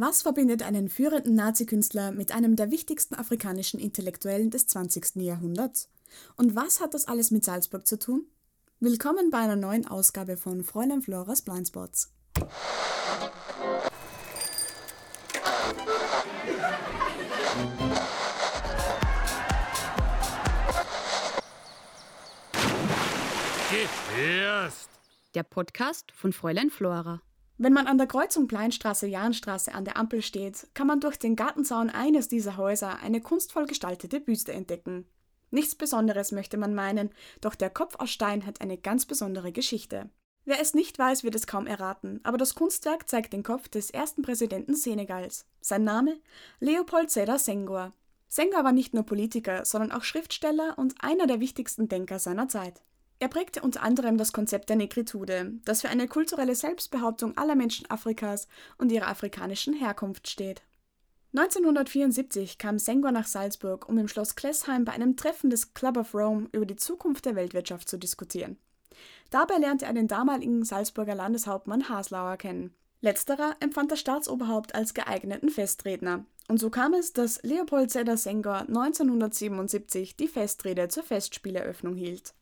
Was verbindet einen führenden Nazi-Künstler mit einem der wichtigsten afrikanischen Intellektuellen des 20. Jahrhunderts? Und was hat das alles mit Salzburg zu tun? Willkommen bei einer neuen Ausgabe von Fräulein Floras Blindspots. Gehörst! Der Podcast von Fräulein Flora. Wenn man an der Kreuzung Pleinstraße-Jahnstraße an der Ampel steht, kann man durch den Gartenzaun eines dieser Häuser eine kunstvoll gestaltete Büste entdecken. Nichts Besonderes möchte man meinen, doch der Kopf aus Stein hat eine ganz besondere Geschichte. Wer es nicht weiß, wird es kaum erraten, aber das Kunstwerk zeigt den Kopf des ersten Präsidenten Senegals. Sein Name? Leopold Sédar Senghor. Senghor war nicht nur Politiker, sondern auch Schriftsteller und einer der wichtigsten Denker seiner Zeit. Er prägte unter anderem das Konzept der Negritude, das für eine kulturelle Selbstbehauptung aller Menschen Afrikas und ihrer afrikanischen Herkunft steht. 1974 kam Senghor nach Salzburg, um im Schloss Klessheim bei einem Treffen des Club of Rome über die Zukunft der Weltwirtschaft zu diskutieren. Dabei lernte er den damaligen Salzburger Landeshauptmann Haslauer kennen. Letzterer empfand das Staatsoberhaupt als geeigneten Festredner. Und so kam es, dass Leopold Sédar Senghor 1977 die Festrede zur Festspieleröffnung hielt.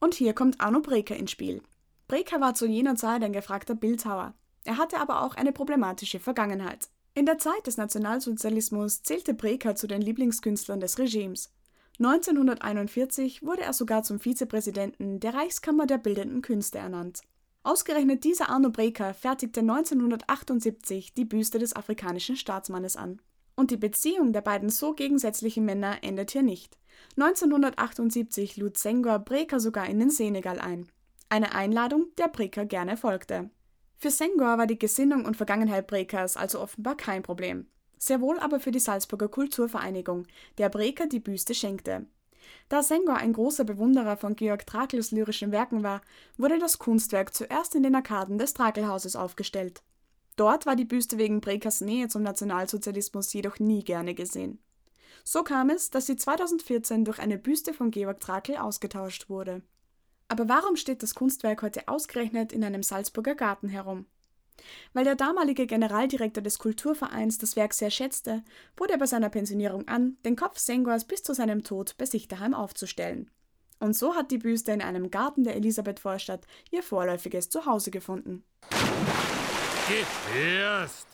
Und hier kommt Arno Breker ins Spiel. Breker war zu jener Zeit ein gefragter Bildhauer. Er hatte aber auch eine problematische Vergangenheit. In der Zeit des Nationalsozialismus zählte Breker zu den Lieblingskünstlern des Regimes. 1941 wurde er sogar zum Vizepräsidenten der Reichskammer der Bildenden Künste ernannt. Ausgerechnet dieser Arno Breker fertigte 1978 die Büste des afrikanischen Staatsmannes an. Und die Beziehung der beiden so gegensätzlichen Männer endet hier nicht. 1978 lud Senghor Breker sogar in den Senegal ein. Eine Einladung, der Breker gerne folgte. Für Senghor war die Gesinnung und Vergangenheit Brekers also offenbar kein Problem. Sehr wohl aber für die Salzburger Kulturvereinigung, der Breker die Büste schenkte. Da Senghor ein großer Bewunderer von Georg Trakls lyrischen Werken war, wurde das Kunstwerk zuerst in den Arkaden des Trakelhauses aufgestellt. Dort war die Büste wegen Brekers Nähe zum Nationalsozialismus jedoch nie gerne gesehen. So kam es, dass sie 2014 durch eine Büste von Georg Trakl ausgetauscht wurde. Aber warum steht das Kunstwerk heute ausgerechnet in einem Salzburger Garten herum? Weil der damalige Generaldirektor des Kulturvereins das Werk sehr schätzte, bot er bei seiner Pensionierung an, den Kopf Senghors bis zu seinem Tod bei sich daheim aufzustellen. Und so hat die Büste in einem Garten der Elisabeth-Vorstadt ihr vorläufiges Zuhause gefunden. Великий